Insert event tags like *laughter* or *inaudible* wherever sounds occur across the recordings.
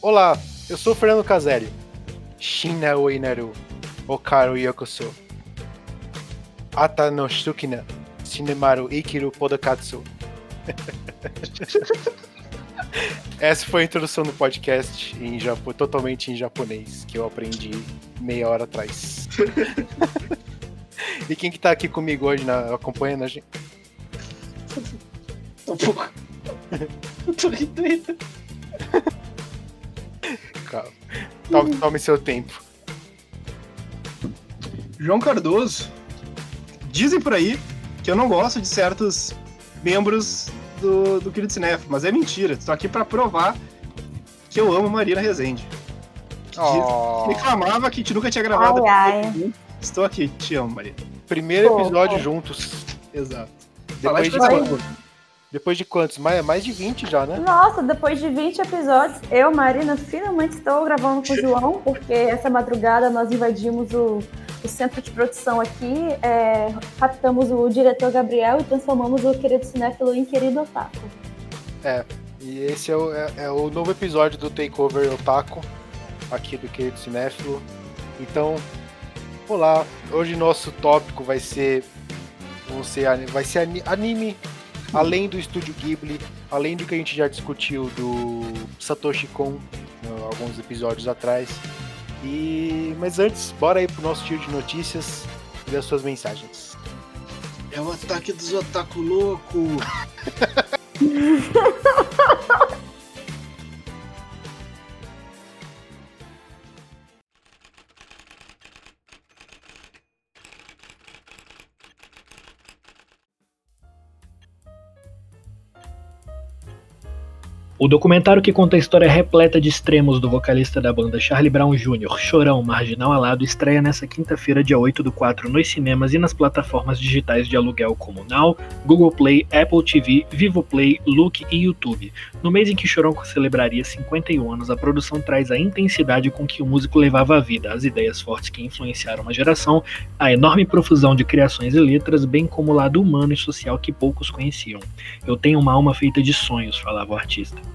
Olá, eu sou o Fernando Caselli. Shina o inaru, okaru yokoso. Ata no shukina, sinemaru ikiru podokatsu. *laughs* Essa foi a introdução do podcast em Japo, totalmente em japonês, que eu aprendi meia hora atrás. *laughs* e quem que tá aqui comigo hoje, na, acompanhando a gente? Um pouco. Tô rindo. Calma. Tome, tome seu tempo. João Cardoso. Dizem por aí que eu não gosto de certos membros do, do Querido Cinef, mas é mentira. Estou aqui para provar que eu amo Marina Rezende. Que Oh. reclamava que a gente nunca tinha gravado. Ai, ai. Estou aqui, te amo, Marina. Primeiro Pô, episódio juntos. Exato. Depois de. Depois de quantos? Mais, mais de 20 já, né? Nossa, depois de 20 episódios, eu, Marina, finalmente estou gravando com o *laughs* João, porque essa madrugada nós invadimos o, o centro de produção aqui, é, raptamos o diretor Gabriel e transformamos o querido cinéfilo em querido otaku. E esse é o, é- é o novo episódio do Takeover Otaku, aqui do Querido Cinéfilo. Então, olá. Hoje nosso tópico vai ser, ser vai ser ani- anime, além do Estúdio Ghibli, além do que a gente já discutiu do Satoshi Kon, né, alguns episódios atrás. E mas antes, bora aí pro nosso tiro de notícias e das suas mensagens. É o ataque dos otaku louco. *laughs* O documentário que conta a história repleta de extremos do vocalista da banda Charlie Brown Jr., Chorão Marginal Alado, estreia nesta quinta-feira, dia 8 do 4, nos cinemas e nas plataformas digitais de aluguel como Now, Google Play, Apple TV, Vivo Play, Look e YouTube. No mês em que Chorão celebraria 51 anos, a produção traz a intensidade com que o músico levava a vida, as ideias fortes que influenciaram uma geração, a enorme profusão de criações e letras, bem como o lado humano e social que poucos conheciam. Eu tenho uma alma feita de sonhos, falava o artista.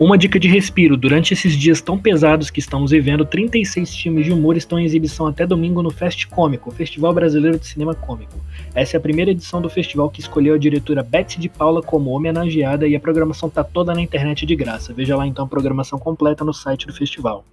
Uma dica de respiro: durante esses dias tão pesados que estamos vivendo, 36 filmes de humor estão em exibição até domingo no Fest Cômico, Festival Brasileiro de Cinema Cômico. Essa é a primeira edição do festival que escolheu a diretora Betsy de Paula como homenageada e a programação tá toda na internet de graça. Veja lá então a programação completa no site do festival.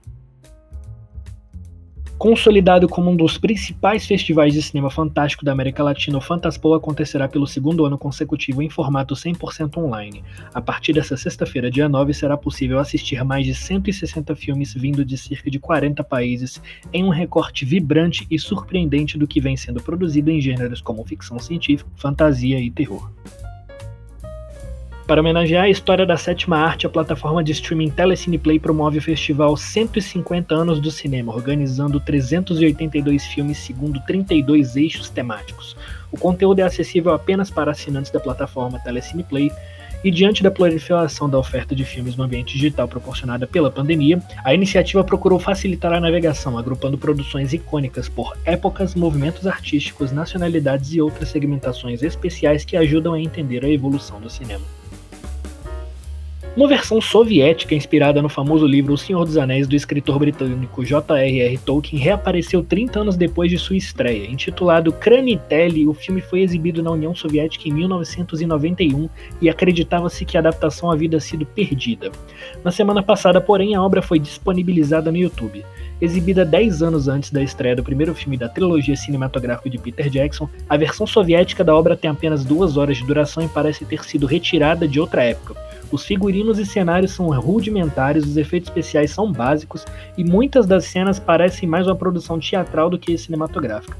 Consolidado como um dos principais festivais de cinema fantástico da América Latina, o Fantaspoa acontecerá pelo segundo ano consecutivo em formato 100% online. A partir dessa sexta-feira, dia 9, será possível assistir mais de 160 filmes vindo de cerca de 40 países em um recorte vibrante e surpreendente do que vem sendo produzido em gêneros como ficção científica, fantasia e terror. Para homenagear a história da sétima arte, a plataforma de streaming Telecine Play promove o festival 150 anos do cinema, organizando 382 filmes segundo 32 eixos temáticos. O conteúdo é acessível apenas para assinantes da plataforma Telecine Play, e diante da proliferação da oferta de filmes no ambiente digital proporcionada pela pandemia, a iniciativa procurou facilitar a navegação, agrupando produções icônicas por épocas, movimentos artísticos, nacionalidades e outras segmentações especiais que ajudam a entender a evolução do cinema. Uma versão soviética inspirada no famoso livro O Senhor dos Anéis do escritor britânico J.R.R. Tolkien reapareceu 30 anos depois de sua estreia. Intitulado Kranitelli, o filme foi exibido na União Soviética em 1991 e acreditava-se que a adaptação havia sido perdida. Na semana passada, porém, a obra foi disponibilizada no YouTube. Exibida 10 anos antes da estreia do primeiro filme da trilogia cinematográfica de Peter Jackson, a versão soviética da obra tem apenas duas horas de duração e parece ter sido retirada de outra época. Os figurinos e cenários são rudimentares, os efeitos especiais são básicos e muitas das cenas parecem mais uma produção teatral do que cinematográfica.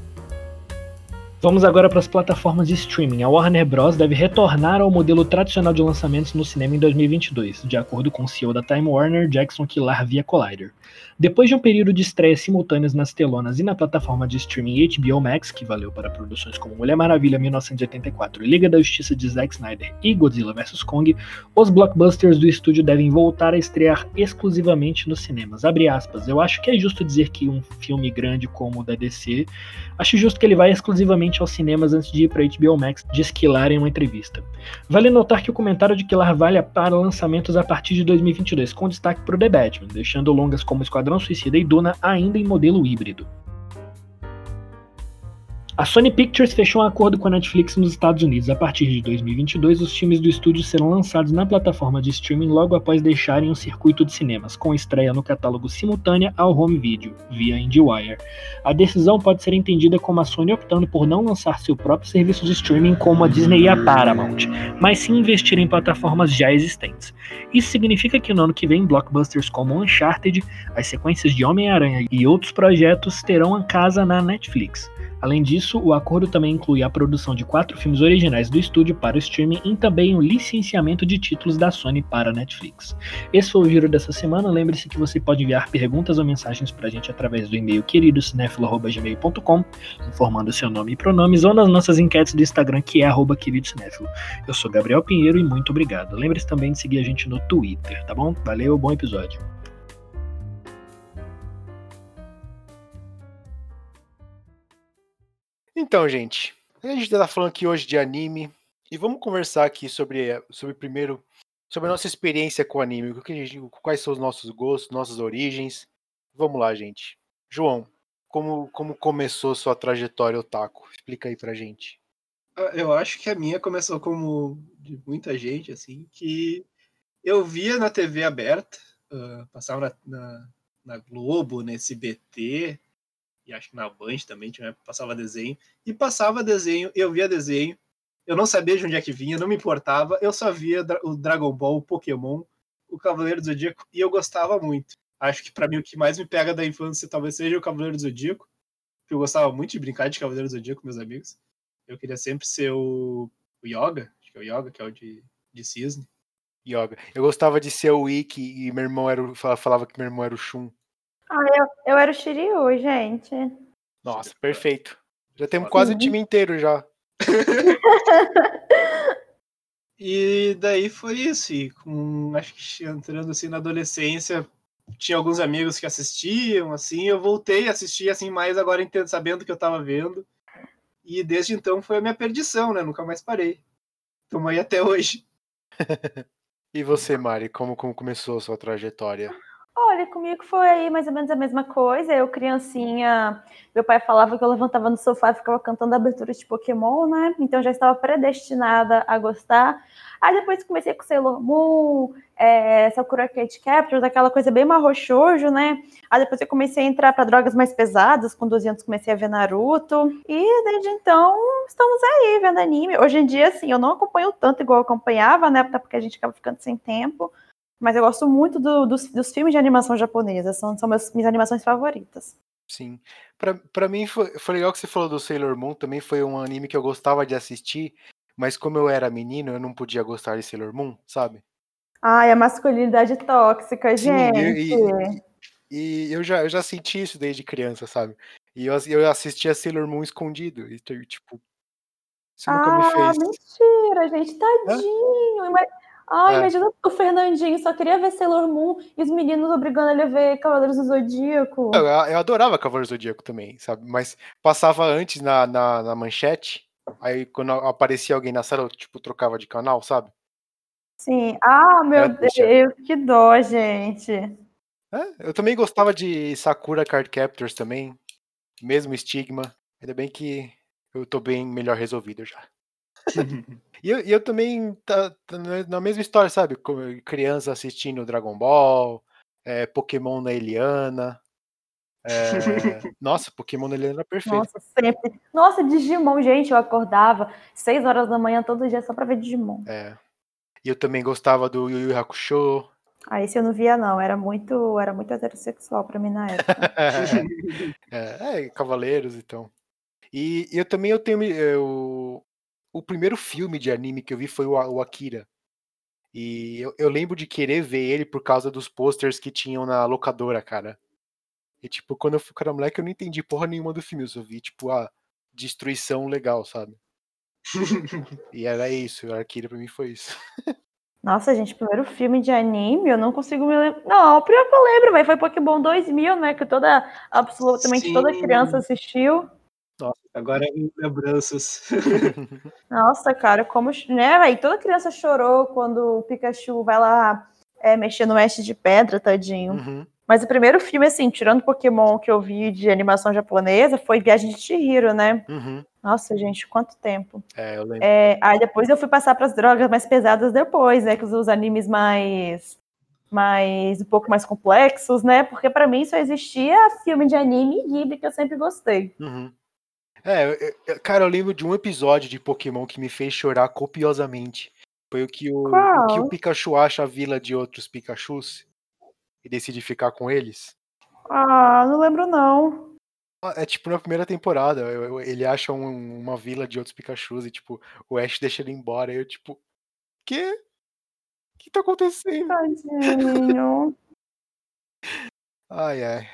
Vamos agora para as plataformas de streaming. A Warner Bros. deve retornar ao modelo tradicional de lançamentos no cinema em 2022, de acordo com o CEO da Time Warner, Jackson Killar via Collider. Depois de um período de estreias simultâneas nas telonas e na plataforma de streaming HBO Max, que valeu para produções como Mulher Maravilha 1984, Liga da Justiça de Zack Snyder e Godzilla vs Kong, os blockbusters do estúdio devem voltar a estrear exclusivamente nos cinemas. Abre aspas, eu acho que é justo dizer que um filme grande como o da DC, acho justo que ele vai exclusivamente aos cinemas antes de ir para HBO Max, diz Killar em uma entrevista. Vale notar que o comentário de Killar vale para lançamentos a partir de 2022, com destaque para o The Batman, deixando longas como Esquadrão Suicida e Duna ainda em modelo híbrido. A Sony Pictures fechou um acordo com a Netflix nos Estados Unidos. A partir de 2022, os filmes do estúdio serão lançados na plataforma de streaming logo após deixarem o circuito de cinemas, com estreia no catálogo simultânea ao home video, via IndieWire. A decisão pode ser entendida como a Sony optando por não lançar seu próprio serviço de streaming como a Disney e a Paramount, mas sim investir em plataformas já existentes. Isso significa que no ano que vem, blockbusters como Uncharted, as sequências de Homem-Aranha e outros projetos terão a casa na Netflix. Além disso, o acordo também inclui a produção de quatro filmes originais do estúdio para o streaming e também o licenciamento de títulos da Sony para a Netflix. Esse foi o giro dessa semana. Lembre-se que você pode enviar perguntas ou mensagens para a gente através do e-mail queridocinéfilo.gmail.com, informando seu nome e pronomes, ou nas nossas enquetes do Instagram, que é queridocinéfilo. Eu sou Gabriel Pinheiro e muito obrigado. Lembre-se também de seguir a gente no Twitter, tá bom? Valeu, bom episódio. Então, gente, a gente tá falando aqui hoje de anime e vamos conversar aqui sobre, sobre primeiro sobre a nossa experiência com anime, quais são os nossos gostos, nossas origens. Vamos lá, gente. João, como, como começou sua trajetória otaku? Explica aí pra gente. Ah, eu acho que a minha começou como de muita gente, assim, que eu via na TV aberta, uh, passava na, na, na Globo, na SBT, e acho que na Band também tinha, passava desenho, e passava desenho, eu via desenho, eu não sabia de onde é que vinha, não me importava, eu só via o Dragon Ball, o Pokémon, o Cavaleiro do Zodíaco, e eu gostava muito. Acho que para mim o que mais me pega da infância talvez seja o Cavaleiro do Zodíaco, eu gostava muito de brincar de Cavaleiro do Zodíaco com meus amigos. Eu queria sempre ser o, o Yoga, acho que é o Yoga, que é o de, de cisne. Yoga. Eu gostava de ser o Ikki e meu irmão era o, falava que meu irmão era o Shun. Ah, eu, eu era o Shiryu, gente. Nossa, perfeito. Já temos quase o time inteiro já. *laughs* e daí foi isso. E com, acho que entrando assim na adolescência, tinha alguns amigos que assistiam, assim, eu voltei a assistir assim mais agora sabendo que eu tava vendo. E desde então foi a minha perdição, né? Nunca mais parei. Tamo aí até hoje. *laughs* e você, Mari, como, como começou a sua trajetória? Olha, comigo foi aí mais ou menos a mesma coisa. Eu, criancinha, meu pai falava que eu levantava no sofá e ficava cantando aberturas de Pokémon, né? Então já estava predestinada a gostar. Aí depois comecei com Sailor Moon, é, Sakura Card Captors, aquela coisa bem marrochojo, né? Aí depois eu comecei a entrar para drogas mais pesadas, com 12 anos comecei a ver Naruto. E desde então estamos aí vendo anime. Hoje em dia, assim, eu não acompanho tanto igual eu acompanhava, né? Até porque a gente acaba ficando sem tempo. Mas eu gosto muito do, dos, dos, filmes de animação japonesa, são, são meus, minhas animações favoritas. Sim. Pra, pra mim foi, foi legal que você falou do Sailor Moon, também foi um anime que eu gostava de assistir, mas como eu era menino, eu não podia gostar de Sailor Moon, sabe? Ai, a masculinidade tóxica, Sim, gente. E, e, e, eu, já, eu já senti isso desde criança, sabe? E eu, eu assistia Sailor Moon escondido. E, tipo, isso nunca ah, me fez. mentira, gente, tadinho. Hã? Ai, é. imagina o Fernandinho só queria ver Sailor Moon e os meninos obrigando ele a ver Cavaleiros do Zodíaco. Eu, eu adorava Cavaleiros do Zodíaco também, sabe? Mas passava antes na, na, na, manchete, aí quando aparecia alguém na sala, eu, tipo, trocava de canal, sabe? Sim. Ah, meu Era Deus, que dó, gente. É, eu também gostava de Sakura Card Captors também, mesmo estigma. Ainda bem que eu tô bem melhor resolvido já. *laughs* E eu, eu também tá, tá, na mesma história, sabe? Como criança assistindo Dragon Ball, é, Pokémon na Eliana. É... *laughs* Nossa, Pokémon na Eliana era perfeito. Nossa, sempre. Nossa, Digimon, gente, eu acordava 6 horas da manhã todo dia só pra ver Digimon. É. E eu também gostava do Yu Yu Hakusho. Ah, esse eu não via, não. Era muito, era muito heterossexual pra mim na época. *laughs* é, é, Cavaleiros, então. E eu também eu tenho eu, o primeiro filme de anime que eu vi foi o, o Akira. E eu, eu, lembro de querer ver ele por causa dos posters que tinham na locadora, cara. E tipo, quando eu fui cara moleque, eu não entendi porra nenhuma do filme. Eu só vi, tipo, a destruição legal, sabe? *laughs* e era isso, o Akira pra mim foi isso. *laughs* Nossa, gente, primeiro filme de anime, eu não consigo me lembrar. Não, o pior que eu lembro, mas foi Pokémon 2000, né? Que toda, absolutamente Sim. toda criança assistiu. Agora é lembranças. *laughs* Nossa, cara, como. Né, véio, toda criança chorou quando o Pikachu vai lá é, mexer no mestre de pedra, tadinho. Uhum. Mas o primeiro filme, assim, tirando Pokémon que eu vi de animação japonesa, foi Viagem de Chihiro, né? Uhum. Nossa, gente, quanto tempo. É, eu lembro. É, aí depois eu fui passar para as drogas mais pesadas depois, né? Que os animes mais mais um pouco mais complexos, né? Porque para mim só existia filme de anime e Ghibli que eu sempre gostei. Uhum. É, eu, cara, eu lembro de um episódio de Pokémon que me fez chorar copiosamente. Foi o que o, o que o Pikachu acha a vila de outros Pikachus e decide ficar com eles. Ah, não lembro não. Ah, é tipo na primeira temporada, ele acha um, uma vila de outros Pikachus e tipo, o Ash deixa ele embora. E eu tipo, quê? O que tá acontecendo? Tadinho. *laughs* ai, ai.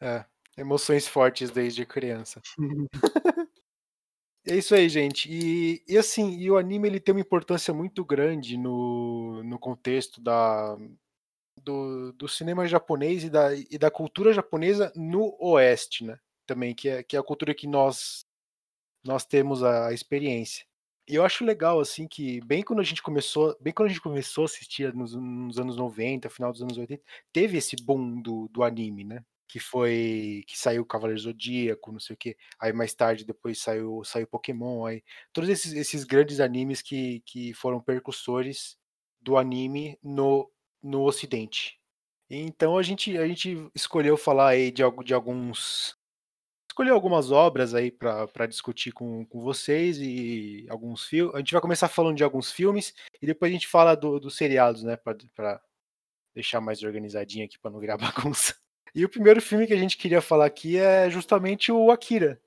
É, emoções fortes desde criança. *laughs* é isso aí, gente. E, e assim, e o anime ele tem uma importância muito grande no, no contexto da, do, do cinema japonês e da, e da cultura japonesa no Oeste, né? Também, que é, que é a cultura que nós, nós temos a, a experiência. E eu acho legal, assim, que bem quando a gente começou, bem quando a gente começou a assistir nos, nos anos 90, final dos anos 80, teve esse boom do, do anime, né? Que foi. que saiu Cavaleiro Zodíaco, não sei o quê. Aí mais tarde depois saiu, saiu Pokémon. Aí, todos esses, esses grandes animes que, que foram percussores do anime no no Ocidente. Então a gente, a gente escolheu falar aí de, de alguns. Escolheu algumas obras aí para discutir com, com vocês e alguns filmes. A gente vai começar falando de alguns filmes e depois a gente fala dos do seriados, né? Para deixar mais organizadinho aqui para não virar *laughs* bagunça. E o primeiro filme que a gente queria falar aqui é justamente o Akira.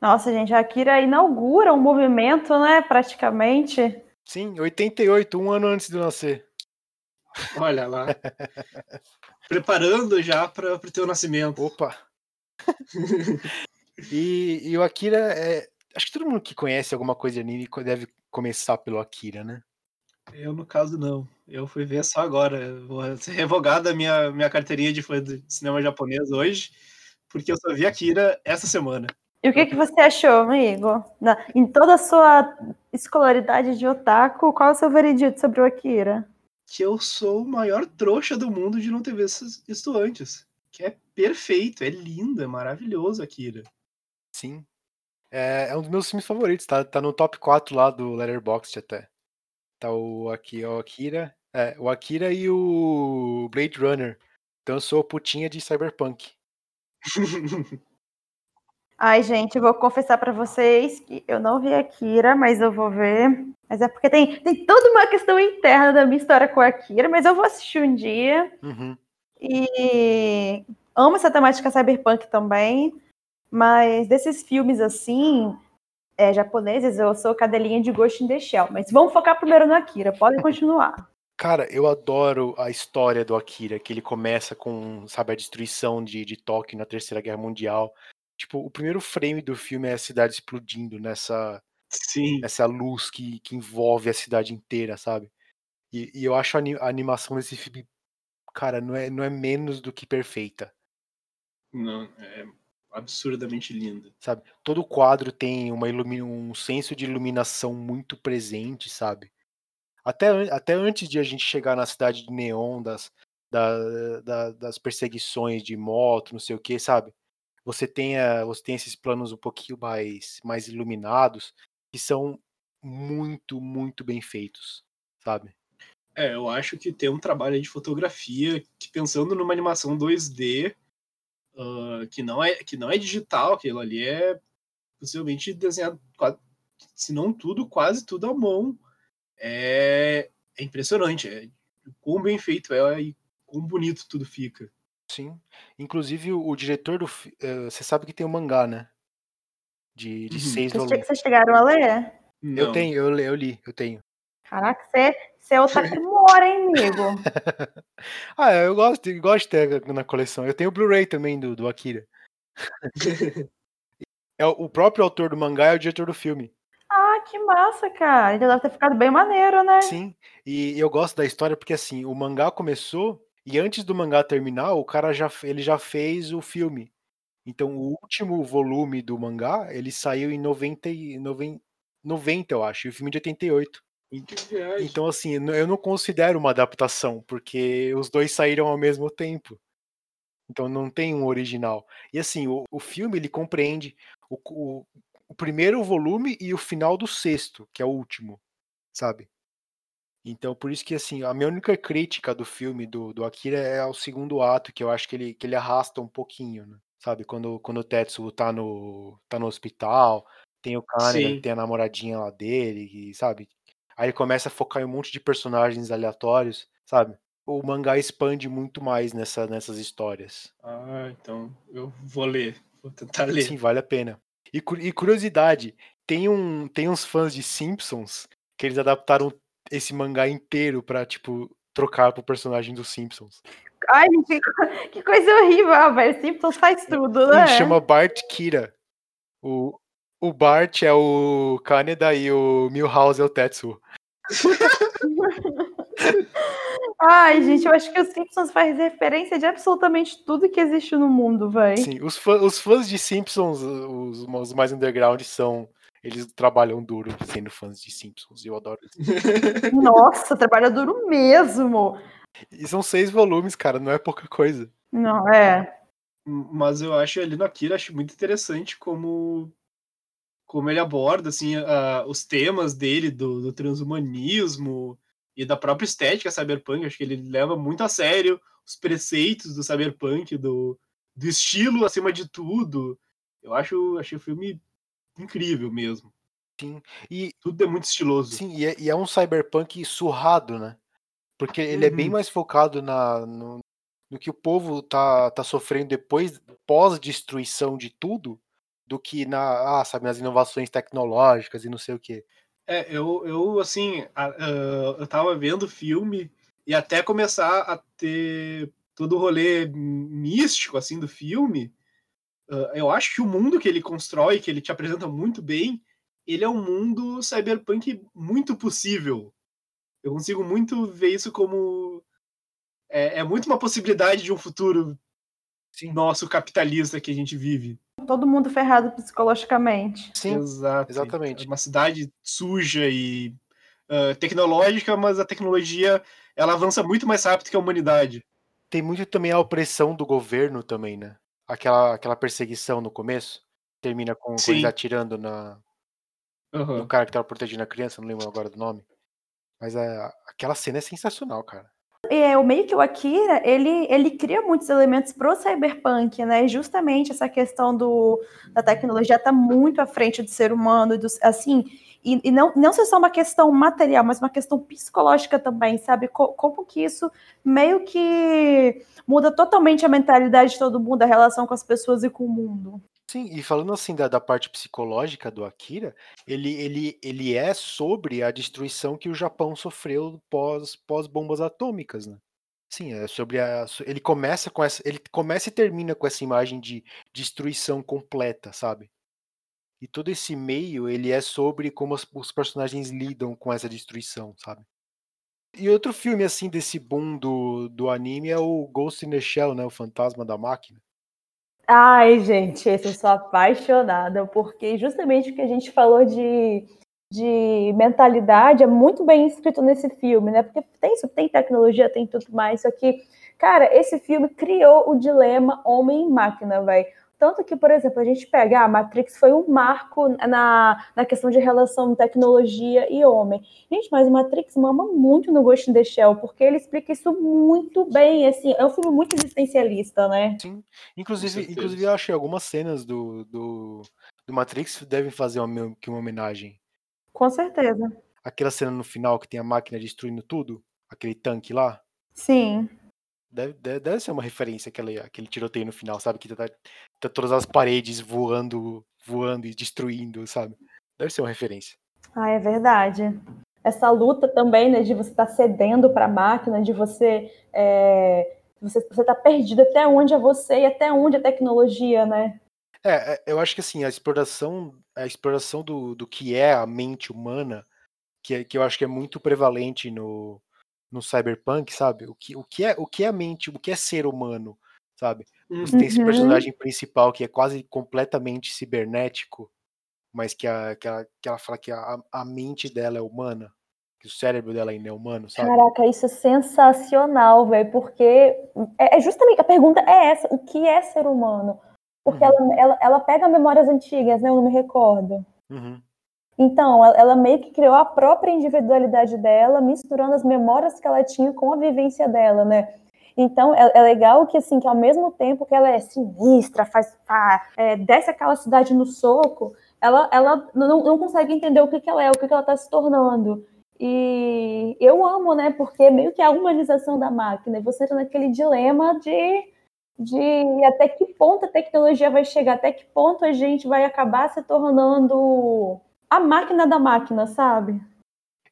Nossa, gente, a Akira inaugura um movimento, né? Praticamente. Sim, 88, um ano antes de eu nascer. Olha lá. *laughs* Preparando já para o teu nascimento. Opa! *laughs* e, e, o Akira é. Acho que todo mundo que conhece alguma coisa de anime deve começar pelo Akira, né? Eu, no caso, não. Eu fui ver só agora. Vou ser revogada a minha, minha carteirinha de fã de cinema japonês hoje, porque eu só vi Akira essa semana. E o que, que você achou, amigo? Na, em toda a sua escolaridade de otaku, qual é o seu veredito sobre o Akira? que eu sou o maior trouxa do mundo de não ter visto isso antes. Que é perfeito, é lindo, é maravilhoso, Akira. Sim. É, é um dos meus filmes favoritos, tá, tá no top 4 lá do Letterboxd até. Tá o, aqui, o Akira. É, o Akira e o Blade Runner. Então eu sou putinha de Cyberpunk. Ai, gente, eu vou confessar para vocês que eu não vi Akira, mas eu vou ver. Mas é porque tem, tem toda uma questão interna da minha história com Akira, mas eu vou assistir um dia. Uhum. E amo essa temática cyberpunk também. Mas desses filmes assim, é, japoneses, eu sou cadelinha de Ghost in the Shell. Mas vamos focar primeiro no Akira, podem continuar. Cara, eu adoro a história do Akira, que ele começa com, sabe, a destruição de, de Tóquio na Terceira Guerra Mundial. Tipo, o primeiro frame do filme é a cidade explodindo nessa, Sim. essa luz que, que envolve a cidade inteira, sabe? E, e eu acho a, a, animação desse filme, cara, não é, não é menos do que perfeita. Não, é absurdamente linda. Sabe? Todo quadro tem uma um senso de iluminação muito presente, sabe? Até, até antes de a gente chegar na cidade de Neon, das, da, da, das perseguições de moto, não sei o que, sabe? você tenha você tem esses planos um pouquinho mais mais iluminados que são muito muito bem feitos, sabe? É, eu acho que tem um trabalho de fotografia que pensando numa animação 2D uh, que não é que não é digital, aquilo ali é possivelmente desenhado se não tudo, quase tudo à mão. É, é impressionante, é quão bem feito é e quão bonito tudo fica. Sim. Inclusive o, o diretor do. Uh, você sabe que tem o mangá, né? de, de Uhum. seis Vocês, vocês chegaram a ler? Eu Não. tenho, eu, eu li, eu tenho. Caraca, você, você é outra *laughs* primora, hein, amigo? *laughs* ah, eu gosto, eu gosto de ter na coleção. Eu tenho o Blu-ray também do, do Akira. *laughs* É o, o próprio autor do mangá é o diretor do filme. Ah, que massa, cara. Ele deve ter ficado bem maneiro, né? Sim, e eu gosto da história porque assim, o mangá começou e antes do mangá terminar, o cara já ele já fez o filme. Então, o último volume do mangá, ele saiu em 90, e- 90, 90 eu acho, e o filme de 88. Viagem. Então, assim, eu não- considero uma adaptação, porque os dois saíram ao mesmo tempo. Então não tem um original. E assim, o, o filme ele compreende o, o, o primeiro volume e o final do sexto, que é o último, sabe? Então, por isso que assim, a minha única crítica do filme do, do Akira é o segundo ato, que eu acho que ele, que ele arrasta um pouquinho, né? Sabe? Quando, quando o Tetsuo tá no, tá no hospital, tem o Sim. tem a namoradinha lá dele, e, sabe? Aí ele começa a focar em um monte de personagens aleatórios, sabe? O mangá expande muito mais nessa, nessas histórias. Ah, então eu vou ler. Vou tentar ler. Sim, vale a pena. E, e curiosidade, tem, um, tem uns fãs de Simpsons que eles adaptaram esse mangá inteiro pra, tipo, trocar pro personagem dos Simpsons. Ai, gente, que, *laughs* que coisa horrível, ah, velho. Simpsons faz *laughs* tudo, né? Ele chama Bart Kira. O, o Bart é o Kaneda e o Milhouse é o Tetsuo. *laughs* Ai, gente, eu acho que os Simpsons faz referência de absolutamente tudo que existe no mundo, velho. Sim, os, fã- os fãs de Simpsons, os, os mais underground, são. Eles trabalham duro sendo fãs de Simpsons. Eu adoro isso. *laughs* Nossa, trabalha duro mesmo. E são seis volumes, cara, não é pouca coisa. Não, é. Mas eu acho ali no Akira acho muito interessante como como ele aborda assim a- os temas dele do, do transhumanismo e da própria estética cyberpunk. Acho que ele leva muito a sério os preceitos do cyberpunk, do, do estilo acima de tudo. Eu acho achei o filme incrível mesmo. E, Tudo é muito estiloso. sim, e, é, e é um cyberpunk surrado, né? Porque ele é bem Uhum. mais focado na, no, no que o povo tá, tá sofrendo depois, pós-destruição de tudo, do que na, ah, sabe, nas inovações tecnológicas e não sei o quê. É, eu, eu assim, a- eu tava vendo o filme e até começar a ter todo o rolê místico, assim, do filme, ah, eu acho que o mundo que ele constrói, que ele te apresenta muito bem, ele é um mundo cyberpunk muito possível. Eu consigo muito ver isso como... É, é muito uma possibilidade de um futuro Sim. nosso capitalista que a gente vive. Todo mundo ferrado psicologicamente. Sim, Exato. exatamente. É Uma cidade suja e ah, tecnológica, mas a tecnologia ela avança muito mais rápido que a humanidade. tem muito também a opressão do governo também, né? Aquela, aquela perseguição no começo, termina com, Sim. eles atirando na, no cara que tava protegendo a criança, não lembro agora do nome. Mas é, aquela cena é sensacional, cara. É, o meio que o Akira, ele, ele cria muitos elementos pro cyberpunk, né? Justamente essa questão do, da tecnologia tá muito à frente do ser humano, do, assim, e, e não, não só uma questão material, mas uma questão psicológica também, sabe? Co- como que isso meio que muda totalmente a mentalidade de todo mundo, a relação com as pessoas e com o mundo. Sim, e falando assim da, da parte psicológica do Akira, ele, ele, ele é sobre a destruição que o Japão sofreu pós, pós bombas atômicas, né? Sim, é sobre a. Ele começa com essa. Ele começa e termina com essa imagem de destruição completa, sabe? E todo esse meio, ele é sobre como os, os personagens lidam com essa destruição, sabe? E outro filme, assim, desse boom do, do anime é o Ghost in the Shell, né? O Fantasma da Máquina. Ai, gente, esse eu sou apaixonada, porque justamente o que a gente falou de, de mentalidade é muito bem escrito nesse filme, né? Porque tem isso, tem tecnologia, tem tudo mais, só que, cara, esse filme criou o dilema homem e máquina, velho. Tanto que, por exemplo, a gente pega, a Matrix foi um marco na, na questão de relação tecnologia e homem. Gente, mas o Matrix mama muito no Ghost in the Shell, porque ele explica isso muito bem, assim, é um filme muito existencialista, né? Sim. Inclusive, inclusive eu achei algumas cenas do, do, do Matrix devem fazer uma, que uma homenagem. Com certeza. Aquela cena no final que tem a máquina destruindo tudo, aquele tanque lá, Sim. Deve, deve, deve ser uma referência aquele, aquele tiroteio no final, sabe? Que tá, tá todas as paredes voando voando e destruindo, sabe? Deve ser uma referência. Ah, é verdade. Essa luta também, né, de você estar tá cedendo para a máquina, de você, é, você você tá perdido até onde é você e até onde é tecnologia, né? É, é, eu acho que assim, a exploração, a exploração do, do que é a mente humana, que, é, que eu acho que é muito prevalente no, no cyberpunk, sabe? O que, o, que é, o que é a mente, o que é ser humano, sabe? Você tem esse Uhum. personagem principal que é quase completamente cibernético, mas que, a, que, ela, que ela fala que a, a mente dela é humana, que o cérebro dela ainda é humano, sabe? Caraca, isso é sensacional, velho, porque é, é justamente a pergunta é essa: o que é ser humano? Porque Uhum. ela, ela, ela pega memórias antigas, né? Eu não me recordo. Uhum. Então, ela, meio que criou a própria individualidade dela, misturando as memórias que ela tinha com a vivência dela, né? Então, é, é legal que, assim, que ao mesmo tempo que ela é sinistra, faz, faz é, desce aquela cidade no soco, ela, ela não, não consegue entender o que, que ela é, o que, que ela está se tornando. E eu amo, né? Porque meio que a humanização da máquina, você entra naquele dilema de, de até que ponto a tecnologia vai chegar, até que ponto a gente vai acabar se tornando a máquina da máquina, sabe?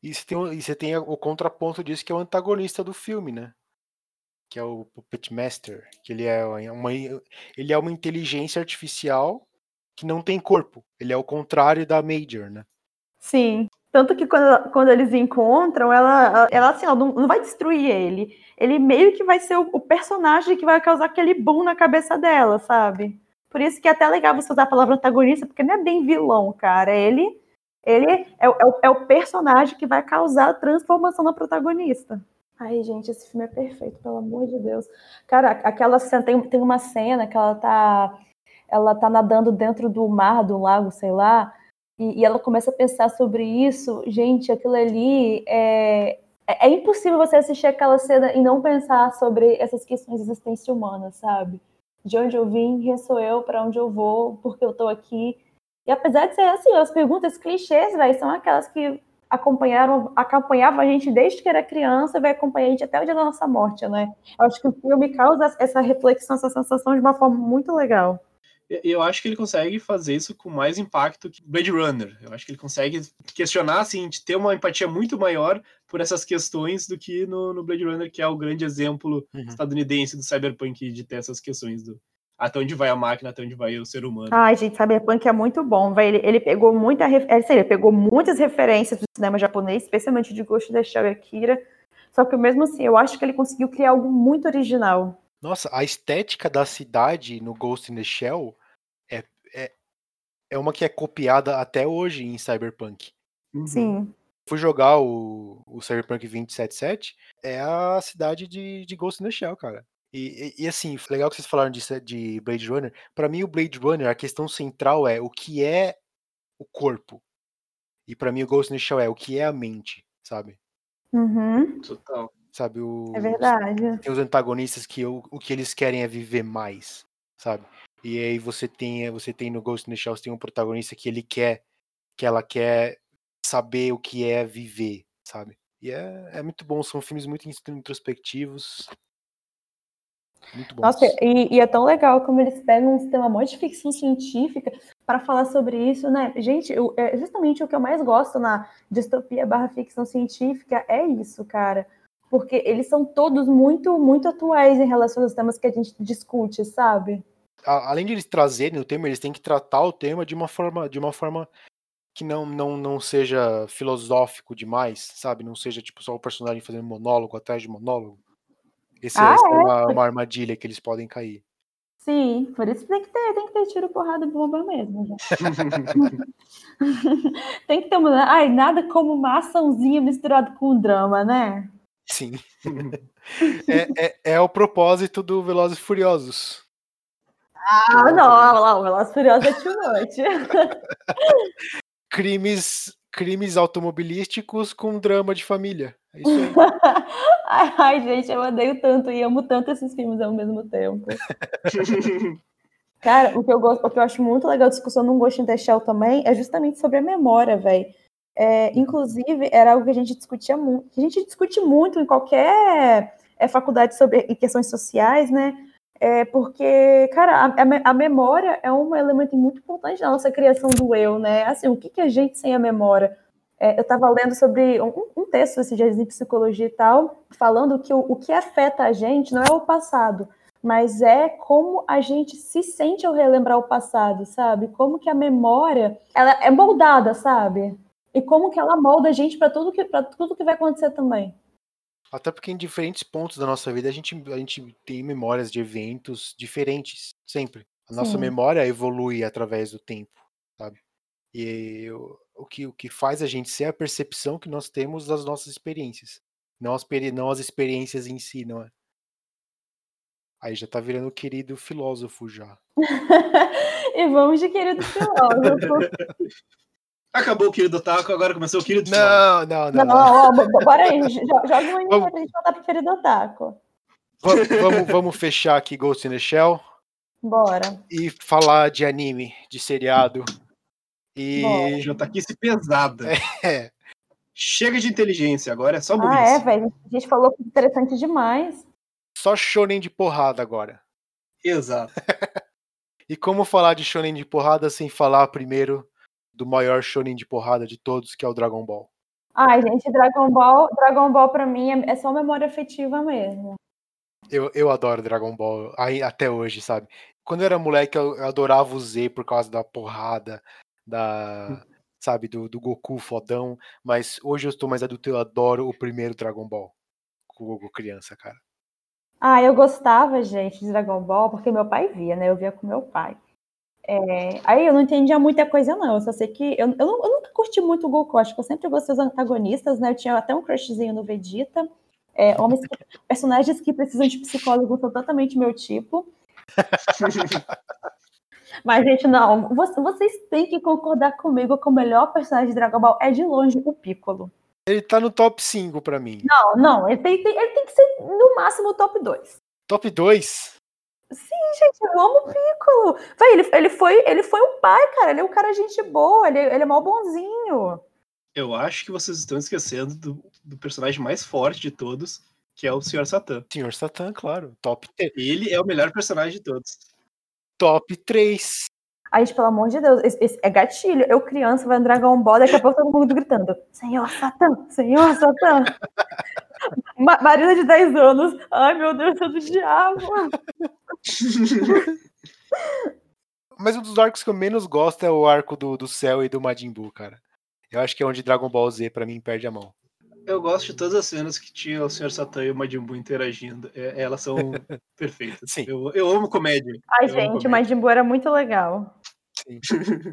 E você, tem, o- e você tem o contraponto disso, que é o antagonista do filme, né? Que é o Puppet Master, que ele é uma, ele é uma inteligência artificial que não tem corpo. Ele é o contrário da Major, né? Sim. Tanto que quando, quando eles encontram, ela, ela assim, ela não, não vai destruir ele. Ele meio que vai ser o, o personagem que vai causar aquele boom na cabeça dela, sabe? Por isso que é até legal você usar a palavra antagonista, porque não é bem vilão, cara. Ele, ele é, o- é, o, é o personagem que vai causar a transformação na protagonista. Ai, gente, esse filme é perfeito, pelo amor de Deus. Cara, aquela cena, tem, tem uma cena que ela tá, ela tá nadando dentro do mar, do lago, sei lá, e, e ela começa a pensar sobre isso. Gente, aquilo ali é, é, é impossível você assistir aquela cena e não pensar sobre essas questões de existência humana, sabe? De onde eu vim, quem sou eu, para onde eu vou, por que eu tô aqui. E apesar de ser assim, as perguntas clichês, velho, são aquelas que acompanharam, acompanhavam a gente desde que era criança e vai acompanhar a gente até o dia da nossa morte, né? Eu acho que o filme causa essa reflexão, essa sensação de uma forma muito legal. E eu acho que ele consegue fazer isso com mais impacto que Blade Runner. Eu acho que ele consegue questionar, assim, de ter uma empatia muito maior por essas questões do que no, no Blade Runner, que é o grande exemplo Uhum. estadunidense do cyberpunk de ter essas questões do até onde vai a máquina, até onde vai o ser humano. Ai, gente, Cyberpunk é muito bom, velho. Ele, ele pegou muita, é, ele pegou muitas referências do cinema japonês, especialmente de Ghost in the Shell e Akira. Só que mesmo assim, eu acho que ele conseguiu criar algo muito original. Nossa, a estética da cidade no Ghost in the Shell é, é, é uma que é copiada até hoje em Cyberpunk. Uhum. Sim. Fui jogar o, o Cyberpunk 2077, é a cidade de, de Ghost in the Shell, cara. E, e, e, assim, legal que vocês falaram disso de Blade Runner. Pra mim, o Blade Runner, a questão central é o que é o corpo. E pra mim, o Ghost in the Shell é o que é a mente, sabe? Uhum, Total. Sabe, o, é verdade. tem os antagonistas que o, o que eles querem é viver mais, sabe? E aí você tem, você tem no Ghost in the Shell, você tem um protagonista que ele quer, que ela quer saber o que é viver, sabe? E é, é muito bom, são filmes muito introspectivos. Muito bons. Nossa, e, e é tão legal como eles pegam um sistema de ficção científica para falar sobre isso, né? Gente, eu, é justamente o que eu mais gosto na distopia barra ficção científica é isso, cara. Porque eles são todos muito, muito atuais em relação aos temas que a gente discute, sabe? Além de eles trazerem o tema, eles têm que tratar o tema de uma forma, de uma forma que não, não, não seja filosófico demais, sabe? Não seja tipo só o personagem fazendo monólogo atrás de monólogo. Esse, Ah, essa é é? uma, uma armadilha que eles podem cair. Sim, por isso tem que ter, tem que ter tiro, porrada e bomba mesmo. *laughs* tem que ter uma. Ai, nada como uma açãozinha misturada com drama, né? Sim. *laughs* é, é, é o propósito do Velozes e Furiosos. Ah, não, lá, o Velozes e Furiosos é too much. *laughs* Crimes, crimes automobilísticos com drama de família. É isso aí. *laughs* ai, gente, eu odeio tanto e amo tanto esses filmes ao mesmo tempo. *laughs* Cara, o que eu gosto, o que eu acho muito legal da discussão no Ghost in the Shell também é justamente sobre a memória, velho. É, inclusive, era algo que a gente discutia muito, que a gente discute muito em qualquer é, faculdade sobre em questões sociais, né? É porque, cara, a, a, memória é um elemento muito importante na nossa criação do eu, né? Assim, o que, que a gente sem a memória? É, eu estava lendo sobre um, um, texto esses dias em psicologia e tal, falando que o, o que afeta a gente não é o passado, mas é como a gente se sente ao relembrar o passado, sabe? Como que a memória ela é moldada, sabe? E como que ela molda a gente para tudo que para tudo que vai acontecer também. Até porque em diferentes pontos da nossa vida a gente, a gente tem memórias de eventos diferentes, sempre. A nossa Sim. memória evolui através do tempo, sabe? E o, que, o que faz a gente ser a percepção que nós temos das nossas experiências. Não as, não as experiências em si, não é? Aí já tá virando o querido filósofo já. *laughs* e vamos de querido filósofo. *laughs* Acabou o querido taco, agora começou o querido Não, não, não. Não, não. Ó, bora aí, joga uma vamos... pra gente voltar pro querido taco. Vamos, vamos, vamos fechar aqui Ghost in the Shell. Bora. E falar de anime, de seriado. E. Já tá aqui esse pesado. É. Chega de inteligência, agora é só burrice. Ah, é, velho. A gente falou que interessante demais. Só shonen de porrada agora. Exato. *laughs* e como falar de shonen de porrada sem falar primeiro do maior shonen de porrada de todos, que é o Dragon Ball. Ai, gente, Dragon Ball, Dragon Ball para mim é, é só memória afetiva mesmo. Eu, eu adoro Dragon Ball, aí, até hoje, sabe? Quando eu era moleque, eu, eu adorava o Z por causa da porrada, da. sabe, do, do Goku fodão. Mas hoje eu estou mais adulto, eu adoro o primeiro Dragon Ball. Com o Goku criança, cara. Ah, eu gostava, gente, de Dragon Ball, porque meu pai via, né? Eu via com meu pai. É, aí eu não entendia muita coisa, não. Eu só sei que. Eu, eu, eu nunca curti muito o Goku, acho que eu sempre gostei dos antagonistas, né? Eu tinha até um crushzinho no Vegeta. É, homens que, personagens que precisam de psicólogo são totalmente meu tipo. *laughs* Mas, gente, não. Vocês têm que concordar comigo que o melhor personagem de Dragon Ball é de longe o Piccolo. Ele tá no top 5 pra mim. Não, não. Ele tem, ele tem que ser no máximo top 2. Top 2? Sim, gente, eu amo o Piccolo. Vai, ele, ele, foi, ele foi um pai, cara. Ele é um cara gente boa, ele, ele é mal bonzinho. Eu acho que vocês estão esquecendo do, do personagem mais forte de todos, que é o Sr. Satan. Sr. Satan, claro. Top 3. Ele é o melhor personagem de todos. Top 3. Aí, gente, pelo amor de Deus, esse, esse é gatilho. Eu, criança, vai no Dragon Ball, daqui a pouco todo mundo gritando: Senhor Satã, Senhor Satã. Ma Marina de 10 anos. Ai, meu Deus, é do diabo. *laughs* Mas um dos arcos que eu menos gosto é o arco do, do céu e do Majin Buu, cara. Eu acho que é onde Dragon Ball Z, pra mim, perde a mão. Eu gosto de todas as cenas que tinha o Sr. Satan e o Majin Buu interagindo. É, elas são *laughs* perfeitas. Sim. Eu, eu amo comédia. Ai, eu gente, o Majin Buu era muito legal. Sim.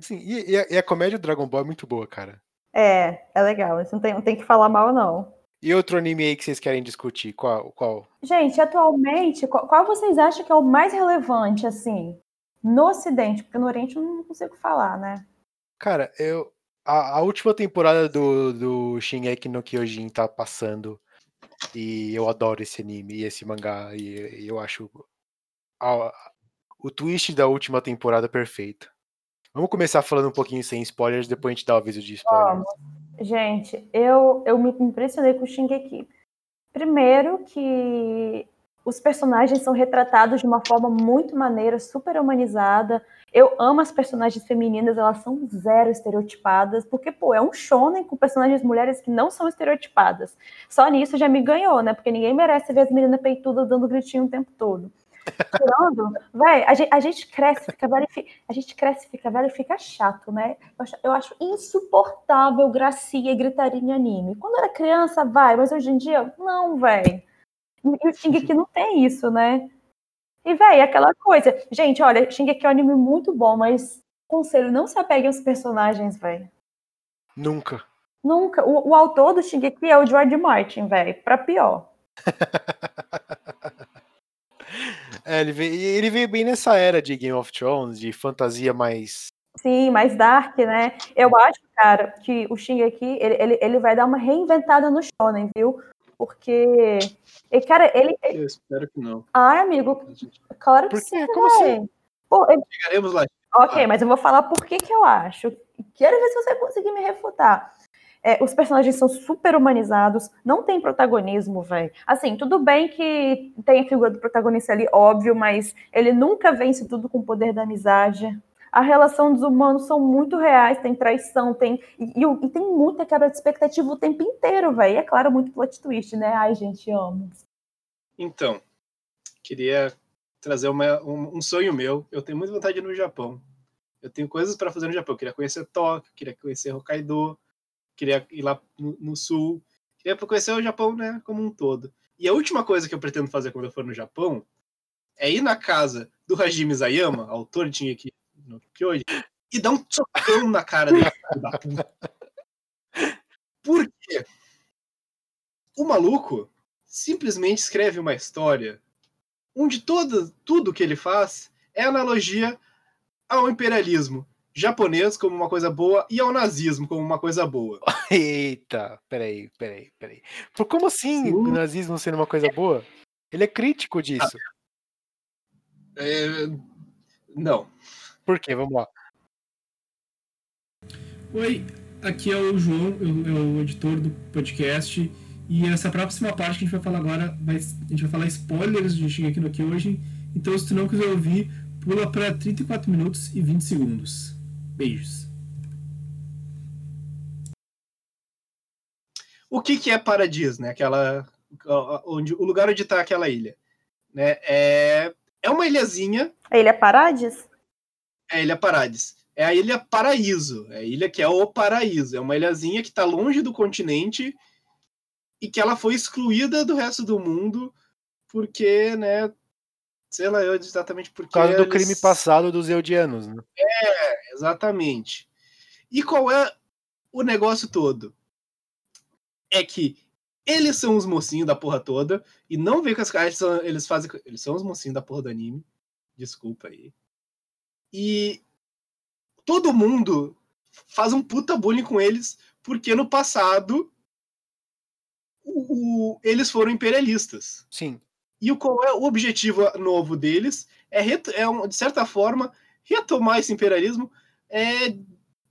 Sim. E, e, a, e, a, comédia do Dragon Ball é muito boa, cara. É, é legal. Isso não tem, não tem que falar mal, não. E outro anime aí que vocês querem discutir? Qual? qual? Gente, atualmente, qual, qual vocês acham que é o mais relevante, assim, no Ocidente? Porque no Oriente eu não consigo falar, né? Cara, eu. A, a última temporada do, do Shingeki no Kyojin tá passando. E eu adoro esse anime e esse mangá. E, e eu acho a, o twist da última temporada perfeito. Vamos começar falando um pouquinho sem spoilers, depois a gente dá o aviso de spoilers. Vamos. Gente, eu, eu me impressionei com o Shingeki. Primeiro que os personagens são retratados de uma forma muito maneira, super humanizada. Eu amo as personagens femininas, elas são zero estereotipadas, porque, pô, é um shonen com personagens mulheres que não são estereotipadas. Só nisso já me ganhou, né? Porque ninguém merece ver as meninas peitudas dando gritinho o tempo todo. Tirando, vai, a gente, a gente cresce, fica velho, a gente cresce, fica velho e fica chato, né? Eu acho, eu acho, insuportável gracinha e gritaria em anime. Quando era criança, vai, mas hoje em dia, não, velho. E o Shingeki não tem isso, né? E, velho, aquela coisa. Gente, olha, Shingeki é um anime muito bom, mas conselho, não se apeguem aos personagens, velho. Nunca. Nunca. O, o, autor do Shingeki é o George Martin, velho, pra pior. *laughs* É, ele veio, ele veio bem nessa era de Game of Thrones, de fantasia mais. Sim, mais dark, né? Eu acho, cara, que o Shingeki, ele, ele, ele vai dar uma reinventada no Shonen, viu? Porque. E, cara, ele. Eu espero que não. Ai, amigo, claro que sim. Como assim? Pô, eu... lá. Ok, mas eu vou falar por que, que eu acho. Quero ver se você conseguir me refutar. É, os personagens são super humanizados, não tem protagonismo, velho. Assim, tudo bem que tem a figura do protagonista ali, óbvio, mas ele nunca vence tudo com o poder da amizade. A relação dos humanos são muito reais, tem traição, tem. E, e, e tem muita quebra de expectativa o tempo inteiro, velho. É claro, muito plot twist, né? Ai, gente, amo. Então, queria trazer uma, um, um sonho meu. Eu tenho muita vontade de ir no Japão. Eu tenho coisas para fazer no Japão. Eu queria conhecer Tóquio, queria conhecer Hokkaido, queria ir lá no, sul. Queria conhecer o Japão, né, como um todo. E a última coisa que eu pretendo fazer quando eu for no Japão é ir na casa do Hajime Zayama, autor de aqui no Kyoji, e dar um socão na cara dele. *laughs* Por quê? O maluco simplesmente escreve uma história onde todo, tudo que ele faz é analogia ao imperialismo japonês como uma coisa boa e ao nazismo como uma coisa boa. *laughs* Eita, peraí, peraí, peraí. Por como assim Sim. o nazismo sendo uma coisa boa? Ele é crítico disso. É, não. Por quê? Vamos lá. Oi, aqui é o João, eu, é o editor do podcast. E essa próxima parte que a gente vai falar agora, vai, a gente vai falar spoilers de Shingeki no Kyojin. Então, se tu não quiser ouvir, pula para 34 minutos e 20 segundos. Beijos. O que, que é Paradis, né? Aquela, onde, o lugar onde está aquela ilha. Né? É, é uma ilhazinha. A Ilha Paradis? É a Ilha Paradis. É a Ilha Paraíso. É a ilha que é o Paraíso. É uma ilhazinha que está longe do continente e que ela foi excluída do resto do mundo porque, né, sei lá eu exatamente porque. Por causa eles... do crime passado dos Eudianos, né? É, exatamente. E qual é o negócio todo? É que eles são os mocinhos da porra toda, e não vem com as caras, eles fazem. Eles são os mocinhos da porra do anime. Desculpa aí. E todo mundo faz um puta bullying com eles, porque no passado o, o, eles foram imperialistas. Sim. E o, qual é o objetivo novo deles? É, é de certa forma, retomar esse imperialismo, é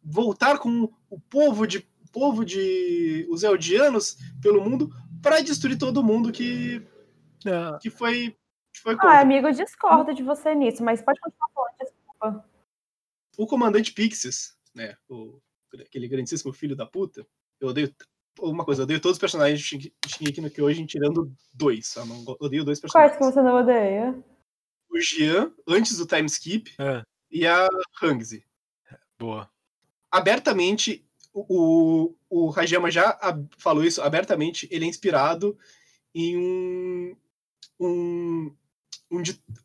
voltar com o povo de povo de os eldianos pelo mundo para destruir todo mundo que é. que foi que foi Ah, amigo, discordo de você nisso, mas pode continuar falando, desculpa. O comandante Pixis, né, o, aquele grandíssimo filho da puta, eu odeio uma coisa, eu odeio todos os personagens de Shingeki no Kyojin, tirando dois. Eu não odeio dois personagens. Quais que você não odeia? O Jian, antes do time skip, é. e a Hangzi. Boa. Abertamente, o, o Hajima já falou isso, abertamente, ele é inspirado em um. um, um,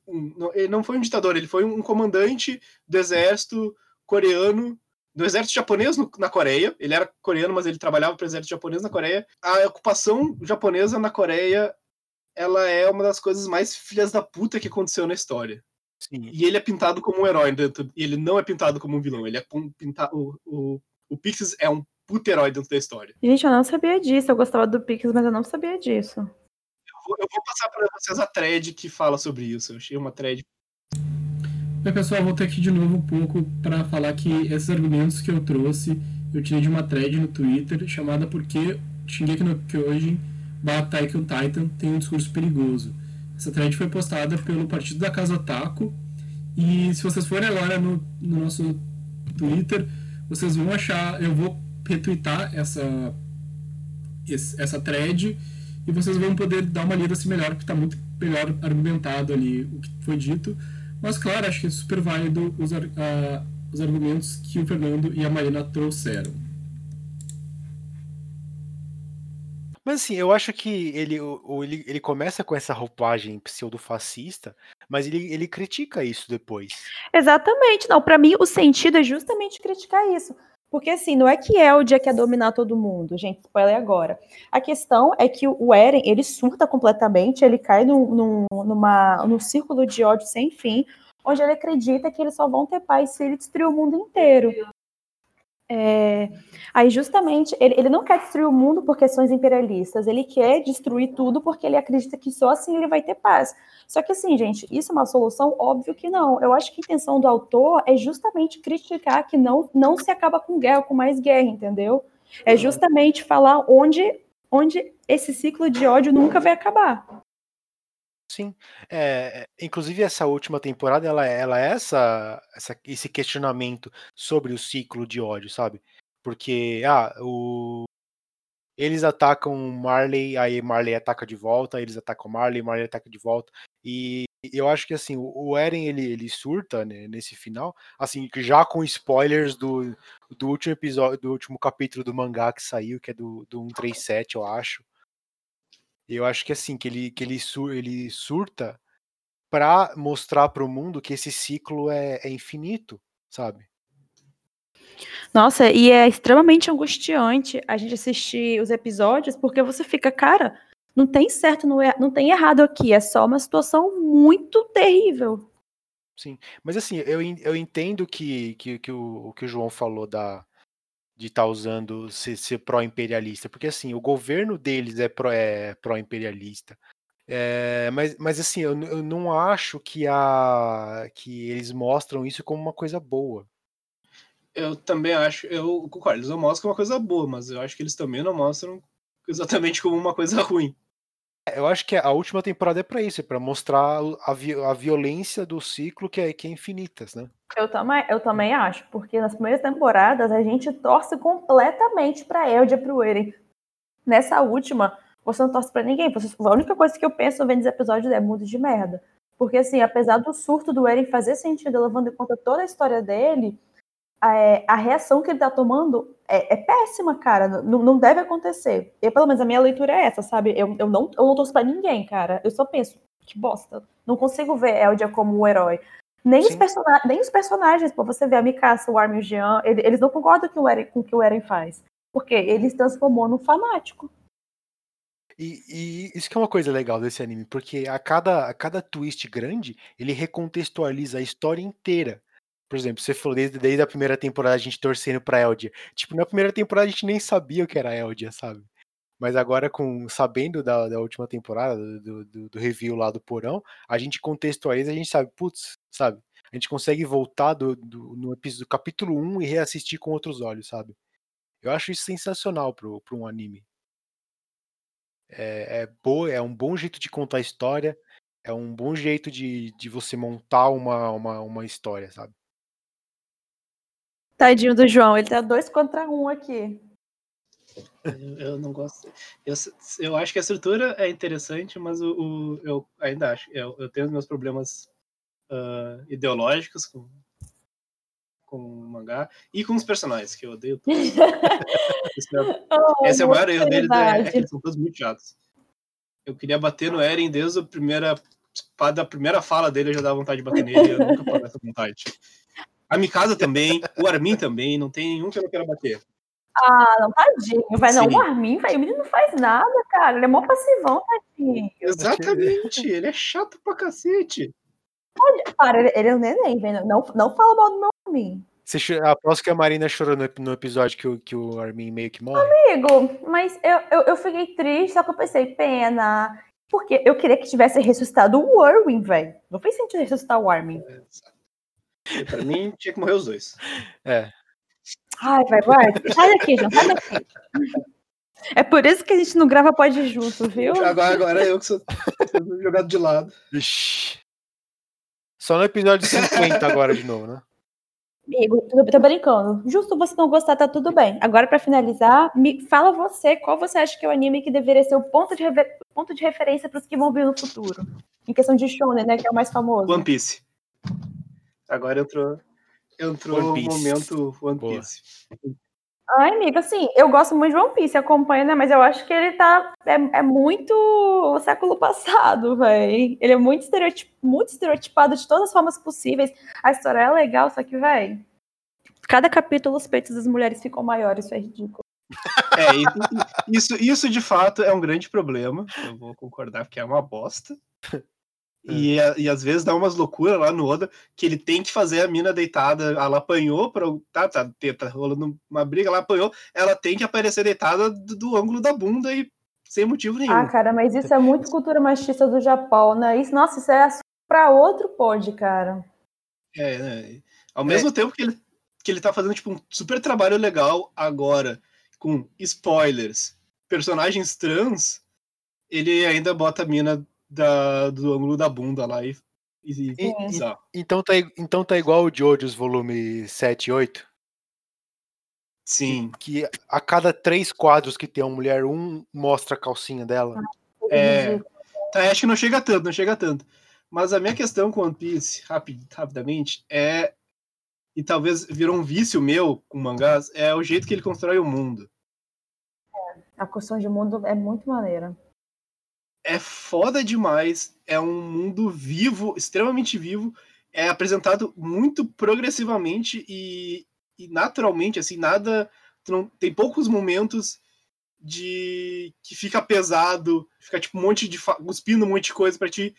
um não, ele não foi um ditador, ele foi um comandante do exército coreano do exército japonês no, na Coreia. Ele era coreano, mas ele trabalhava para o exército japonês na Coreia. A ocupação japonesa na Coreia, ela é uma das coisas mais filhas da puta que aconteceu na história. Sim. E ele é pintado como um herói dentro, e ele não é pintado como um vilão. Ele é pintado, o, o, o Pixis é um puto herói dentro da história. Gente, eu não sabia disso. Eu gostava do Pixis, mas eu não sabia disso. Eu vou, eu vou passar para vocês a thread que fala sobre isso. Eu achei uma thread Oi, pessoal, vou ter aqui de novo um pouco para falar que esses argumentos que eu trouxe eu tirei de uma thread no Twitter chamada Porque Shingeki no Kyojin Attack on Titan tem um discurso perigoso. Essa thread foi postada pelo Partido da Casa Otaku e se vocês forem agora no, no nosso Twitter, vocês vão achar, eu vou retweetar essa, essa thread e vocês vão poder dar uma lida assim melhor, porque está muito melhor argumentado ali o que foi dito. Mas, claro, acho que é super válido os, uh, os argumentos que o Fernando e a Marina trouxeram. Mas assim, eu acho que ele, o, ele, ele começa com essa roupagem pseudo-fascista, mas ele, ele critica isso depois. Exatamente, não. Para mim, o sentido é justamente criticar isso. Porque assim, não é que Eldia quer dominar todo mundo, gente, spoiler agora. A questão é que o Eren, ele surta completamente, ele cai num, num, numa, num círculo de ódio sem fim, onde ele acredita que eles só vão ter paz se ele destruir o mundo inteiro. É, aí, justamente, ele, ele não quer destruir o mundo por questões imperialistas, ele quer destruir tudo porque ele acredita que só assim ele vai ter paz. Só que, assim, gente, isso é uma solução? Óbvio que não. Eu acho que a intenção do autor é justamente criticar que não, não se acaba com guerra, com mais guerra, entendeu? É justamente falar onde, onde esse ciclo de ódio nunca vai acabar. Sim. É, inclusive essa última temporada, ela, ela é essa, essa, esse questionamento sobre o ciclo de ódio, sabe? Porque, ah, o, eles atacam Marley, aí Marley ataca de volta, eles atacam Marley, Marley ataca de volta. E eu acho que assim, o Eren ele, ele surta né, nesse final, assim, já com spoilers do, do último episódio, do último capítulo do mangá que saiu, que é do, do 137, eu acho. Eu acho que assim, que ele, que ele, sur, ele surta para mostrar para o mundo que esse ciclo é, é infinito, sabe? Nossa, e é extremamente angustiante a gente assistir os episódios, porque você fica, cara, não tem certo, não, é, não tem errado aqui, é só uma situação muito terrível. Sim, mas assim, eu, eu entendo que, que, que, o, que o João falou da, de estar tá usando ser, ser pró-imperialista, porque assim, o governo deles é pró-imperialista. É, é, mas, mas assim, eu, eu não acho que, a, que eles mostram isso como uma coisa boa, eu também acho, eu concordo, eles não mostram uma coisa boa, mas eu acho que eles também não mostram exatamente como uma coisa *laughs* ruim. Eu acho que a última temporada é para isso, é para mostrar a, vi a violência do ciclo que é, que é infinitas, né? Eu também, eu também acho, porque nas primeiras temporadas a gente torce completamente pra Eldia pro Eren. Nessa última, você não torce pra ninguém. a única coisa que eu penso vendo os episódios é mundo de merda. Porque, assim, apesar do surto do Eren fazer sentido, levando em conta toda a história dele, a, é, a reação que ele tá tomando é, é péssima, cara. Não, não, deve acontecer. Eu, pelo menos, a minha leitura é essa, sabe? Eu, eu, não, eu não torço pra ninguém, cara. Eu só penso, que bosta. Não consigo ver Eldia como um herói. Nem os, nem os, personagens, pô, você vê a Mikasa, o Armin e o Jean, eles não concordam com, o Eren, com o que o Eren faz. Porque ele se transformou num fanático. E, e, isso que é uma coisa legal desse anime, porque a cada, a cada twist grande, ele recontextualiza a história inteira. Por exemplo, você falou desde, desde a primeira temporada a gente torcendo pra Eldia. Tipo, na primeira temporada a gente nem sabia o que era Eldia, sabe? Mas agora, com sabendo da, da última temporada, do, do, do, review lá do Porão, a gente contextualiza, a gente sabe, putz, sabe? A gente consegue voltar do, do, no episódio, do capítulo 1 e reassistir com outros olhos, sabe? Eu acho isso sensacional pro, pro um anime. É, é, boa, é um bom jeito de contar a história, é um bom jeito de, de você montar uma, uma, uma história, sabe? Tadinho do João, ele tá dois contra um aqui. Eu, eu não gosto. Eu, eu acho que a estrutura é interessante, mas o, o eu ainda acho. Eu, eu tenho meus problemas uh, ideológicos com, com o mangá e com os personagens, que eu odeio *laughs* todos. esse é, *laughs* oh, esse é o maior erro deles, é, é, que eles são todos muito chatos. Eu queria bater no Eren desde a primeira, da primeira fala dele, eu já dava vontade de bater nele, eu nunca pago essa vontade. A Mikasa também, o Armin também, não tem nenhum que eu não quero bater. Ah, não, tadinho. Vai não, o Armin, vai, o menino não faz nada, cara. Ele é mó passivão, tadinho. Exatamente, ele é chato pra cacete. Olha, para, ele, ele é um neném, velho. Não, não fala mal do meu Armin. Você, aposto que a Marina chorou no, no, episódio que o, que o Armin meio que morre. Amigo, mas eu, eu, eu fiquei triste, só que eu pensei, pena. Porque eu queria que tivesse ressuscitado o Armin, velho. Não fez sentido ressuscitar o Armin. É, pra mim, tinha que morrer os dois. É. Ai, vai, vai. Sai daqui, João, sai daqui. É por isso que a gente não grava pode junto, viu? Agora, agora eu que sou jogado de lado. Ixi. Só no episódio 50 agora de novo, né? Amigo, tô, tô brincando. Justo você não gostar, tá tudo bem. Agora, para finalizar, me fala você qual você acha que é o anime que deveria ser o ponto de, ponto de referência para os que vão vir no futuro. Em questão de shonen, né? Que é o mais famoso. One Piece. Agora entrou, entrou o momento One Piece. Ai, amiga, assim, eu gosto muito de One Piece, acompanho, né? Mas eu acho que ele tá. É, é muito século passado, velho. Ele é muito, estereotip, muito estereotipado de todas as formas possíveis. A história é legal, só que, velho. Cada capítulo os peitos das mulheres ficam maiores, isso é ridículo. É, isso, isso de fato é um grande problema. Eu vou concordar que é uma bosta. E, é. e às vezes dá umas loucuras lá no Oda que ele tem que fazer a mina deitada. Ela apanhou, pra, tá, tá, tá rolando uma briga, ela apanhou. Ela tem que aparecer deitada do, do ângulo da bunda e sem motivo nenhum. Ah, cara, mas isso é muito cultura machista do Japão, né? Isso, nossa, isso é pra outro pod, cara. É, né? Ao mesmo é. tempo que ele, que ele tá fazendo tipo, um super trabalho legal agora com spoilers, personagens trans, ele ainda bota a mina da, do ângulo da bunda lá e. e, E- e-. Então tá, então tá igual o Jojo's volume 7 e 8, Sim. que a cada três quadros que tem uma mulher, um mostra a calcinha dela. É. Tá, acho que não chega tanto, não chega tanto. Mas a minha questão com One Piece, rapi- rapidamente, é. E talvez virou um vício meu com mangás, é o jeito que ele constrói o mundo. A construção de mundo é muito maneira. É foda demais. É um mundo vivo, extremamente vivo. É apresentado muito progressivamente e, e naturalmente, assim, nada. não- tem poucos momentos de que fica pesado, fica tipo um monte de. cuspindo um monte de coisa pra ti.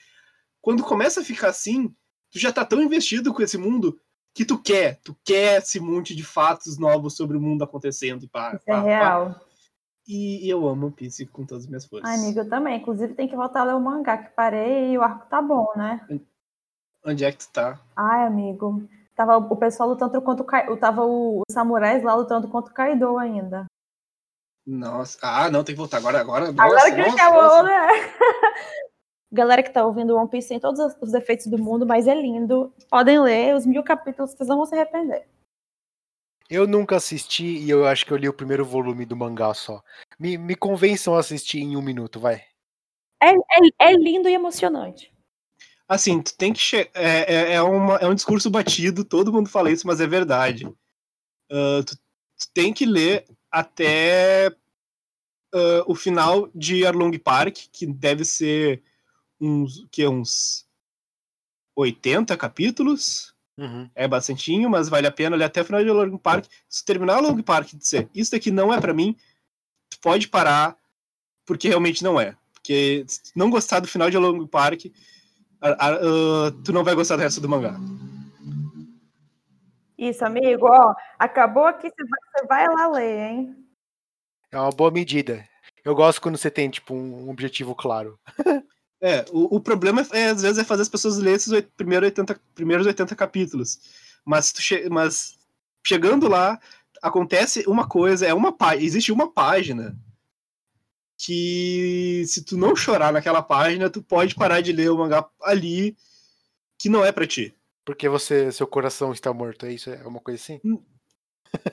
Quando começa a ficar assim, tu já tá tão investido com esse mundo que tu quer, tu quer esse monte de fatos novos sobre o mundo acontecendo e pá, Isso pá, é pá. real. E, e eu amo One Piece com todas as minhas forças. Ai, amigo, eu também. Inclusive, tem que voltar a ler o mangá que parei e o arco tá bom, né? Onde é que tu tá? Ai, amigo. Tava o pessoal lutando contra o Kaido. Tava o- os samurais lá lutando contra o Kaido ainda. Nossa. Ah, não, tem que voltar agora. Agora, Agora nossa, que nossa, acabou, nossa. né? *laughs* Galera que tá ouvindo One Piece tem todos os- os defeitos do mundo, mas é lindo. Podem ler os mil capítulos, vocês não vão se arrepender. Eu nunca assisti e eu acho que eu li o primeiro volume do mangá só. Me, me convençam a assistir em um minuto, vai. É, é- é lindo e emocionante. Assim, tu tem que. che- É, é, é, uma, é um discurso batido, todo mundo fala isso, mas é verdade. Ah, tu, tu tem que ler até ah, o final de Arlong Park, que deve ser uns, que, uns 80 capítulos. Uhum. É bastantinho, mas vale a pena ler até o final de Long Park. Se terminar o Long Park e dizer, isso daqui não é pra mim, tu pode parar, porque realmente não é. Porque se não gostar do final de Long Park, a- a- ah, tu não vai gostar do resto do mangá. Isso, amigo, ó. Acabou aqui, você vai, você vai lá ler, hein? É uma boa medida. Eu gosto quando você tem, tipo, um objetivo claro. *laughs* É, o, o problema é, às vezes, é fazer as pessoas lerem esses oit- primeiro 80, primeiros 80 capítulos. Mas, che- mas chegando lá, acontece uma coisa, é uma existe uma página que se tu não chorar naquela página, tu pode parar de ler o mangá ali, que não é pra ti. Porque você, seu coração está morto, é isso? É uma coisa assim?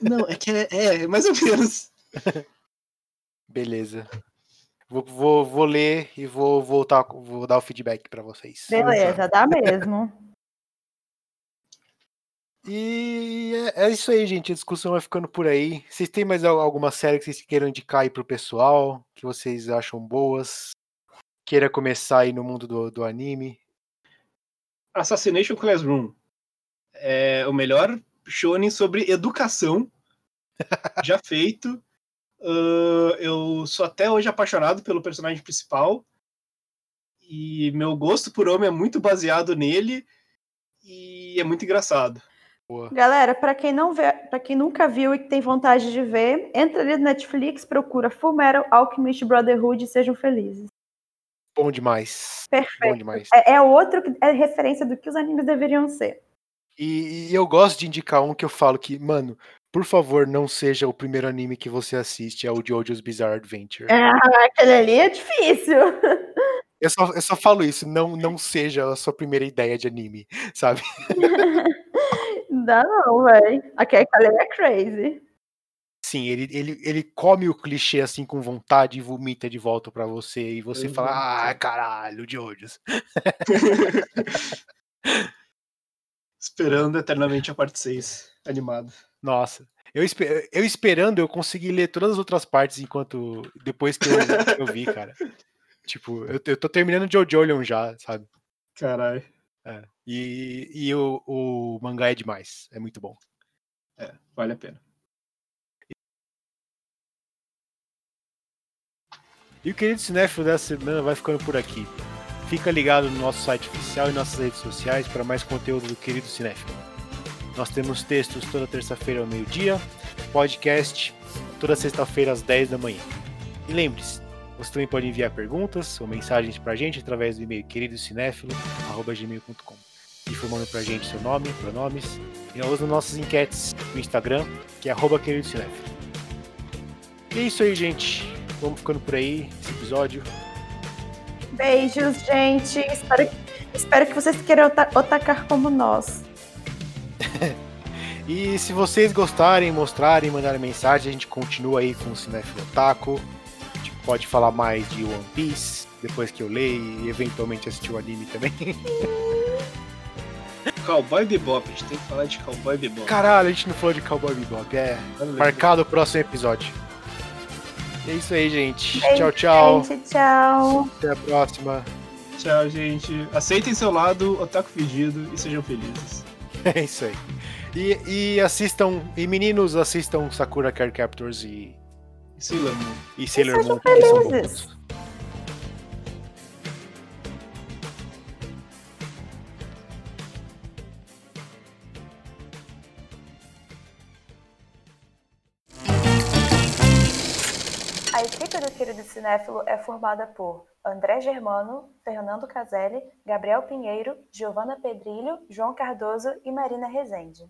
Não, é que é, é mais ou menos. *laughs* Beleza. Vou, vou, vou ler e vou voltar, vou dar o feedback pra vocês. Beleza, dá mesmo. E é, é isso aí, gente. A discussão vai ficando por aí. Vocês têm mais al- alguma série que vocês queiram indicar aí pro pessoal? Que vocês acham boas? Queira começar aí no mundo do, do anime? Assassination Classroom é o melhor shonen sobre educação *laughs* já feito. Ah, eu sou até hoje apaixonado pelo personagem principal e meu gosto por homem é muito baseado nele e é muito engraçado. Boa. Galera, pra quem não vê, para quem nunca viu e que tem vontade de ver, entra ali no Netflix, procura Fullmetal Alchemist Brotherhood e sejam felizes. Bom demais. Perfeito. Bom demais. É, é outro que é referência do que os animes deveriam ser. E, e eu gosto de indicar um que eu falo que, mano, por favor, não seja o primeiro anime que você assiste, é o Jojo's Bizarre Adventure. Ah, aquele ali é difícil. *laughs* Eu, só, eu só falo isso, não, não seja a sua primeira ideia de anime, sabe? Não *laughs* dá não, velho. Aquele ali é crazy. Sim, ele, ele, ele come o clichê assim com vontade e vomita de volta pra você. E você fala, ah, caralho, Jojo's. *laughs* Esperando eternamente a parte 6 animada. Nossa. Eu, espe- eu esperando, eu consegui ler todas as outras partes enquanto. Depois que eu, eu vi, cara. Tipo, eu, eu tô terminando Jojo já, sabe? Caralho. É. E, e o, o mangá é demais. É muito bom. É, vale a pena. E o querido cinéfilo dessa semana vai ficando por aqui. Fica ligado no nosso site oficial e nossas redes sociais para mais conteúdo do querido cinéfilo. Nós temos textos toda terça-feira ao meio-dia, podcast toda sexta-feira às 10 da manhã. E lembre-se, você também pode enviar perguntas ou mensagens para a gente através do e-mail queridocinéfilo.gmail.com informando para a gente seu nome, pronomes e nós nas nossas enquetes no Instagram, que é arroba queridocinéfilo. E é isso aí, gente. Vamos ficando por aí, esse episódio. Beijos, gente. Espero, espero que vocês queiram ota- otacar como nós. *laughs* E se vocês gostarem, mostrarem, mandarem mensagem, a gente continua aí com o Cinefilo Otaku. A gente pode falar mais de One Piece, depois que eu ler e eventualmente assistir o anime também. *laughs* Cowboy Bebop, a gente tem que falar de Cowboy Bebop. Caralho, a gente não falou de Cowboy Bebop. É, marcado o próximo episódio. É isso aí, gente. Beijo, tchau, tchau. Gente, tchau. Até a próxima. Tchau, gente. Aceitem seu lado, otaku fedido e sejam felizes. *laughs* É isso aí. E, e assistam, e meninos, assistam Sakura Card Captors e, E Sailor Moon. e Sailor Moon. que são felizes. bons. A equipe do Querido Cinéfilo é formada por André Germano, Fernando Caselli, Gabriel Pinheiro, Giovana Pedrilho, João Cardoso e Marina Rezende.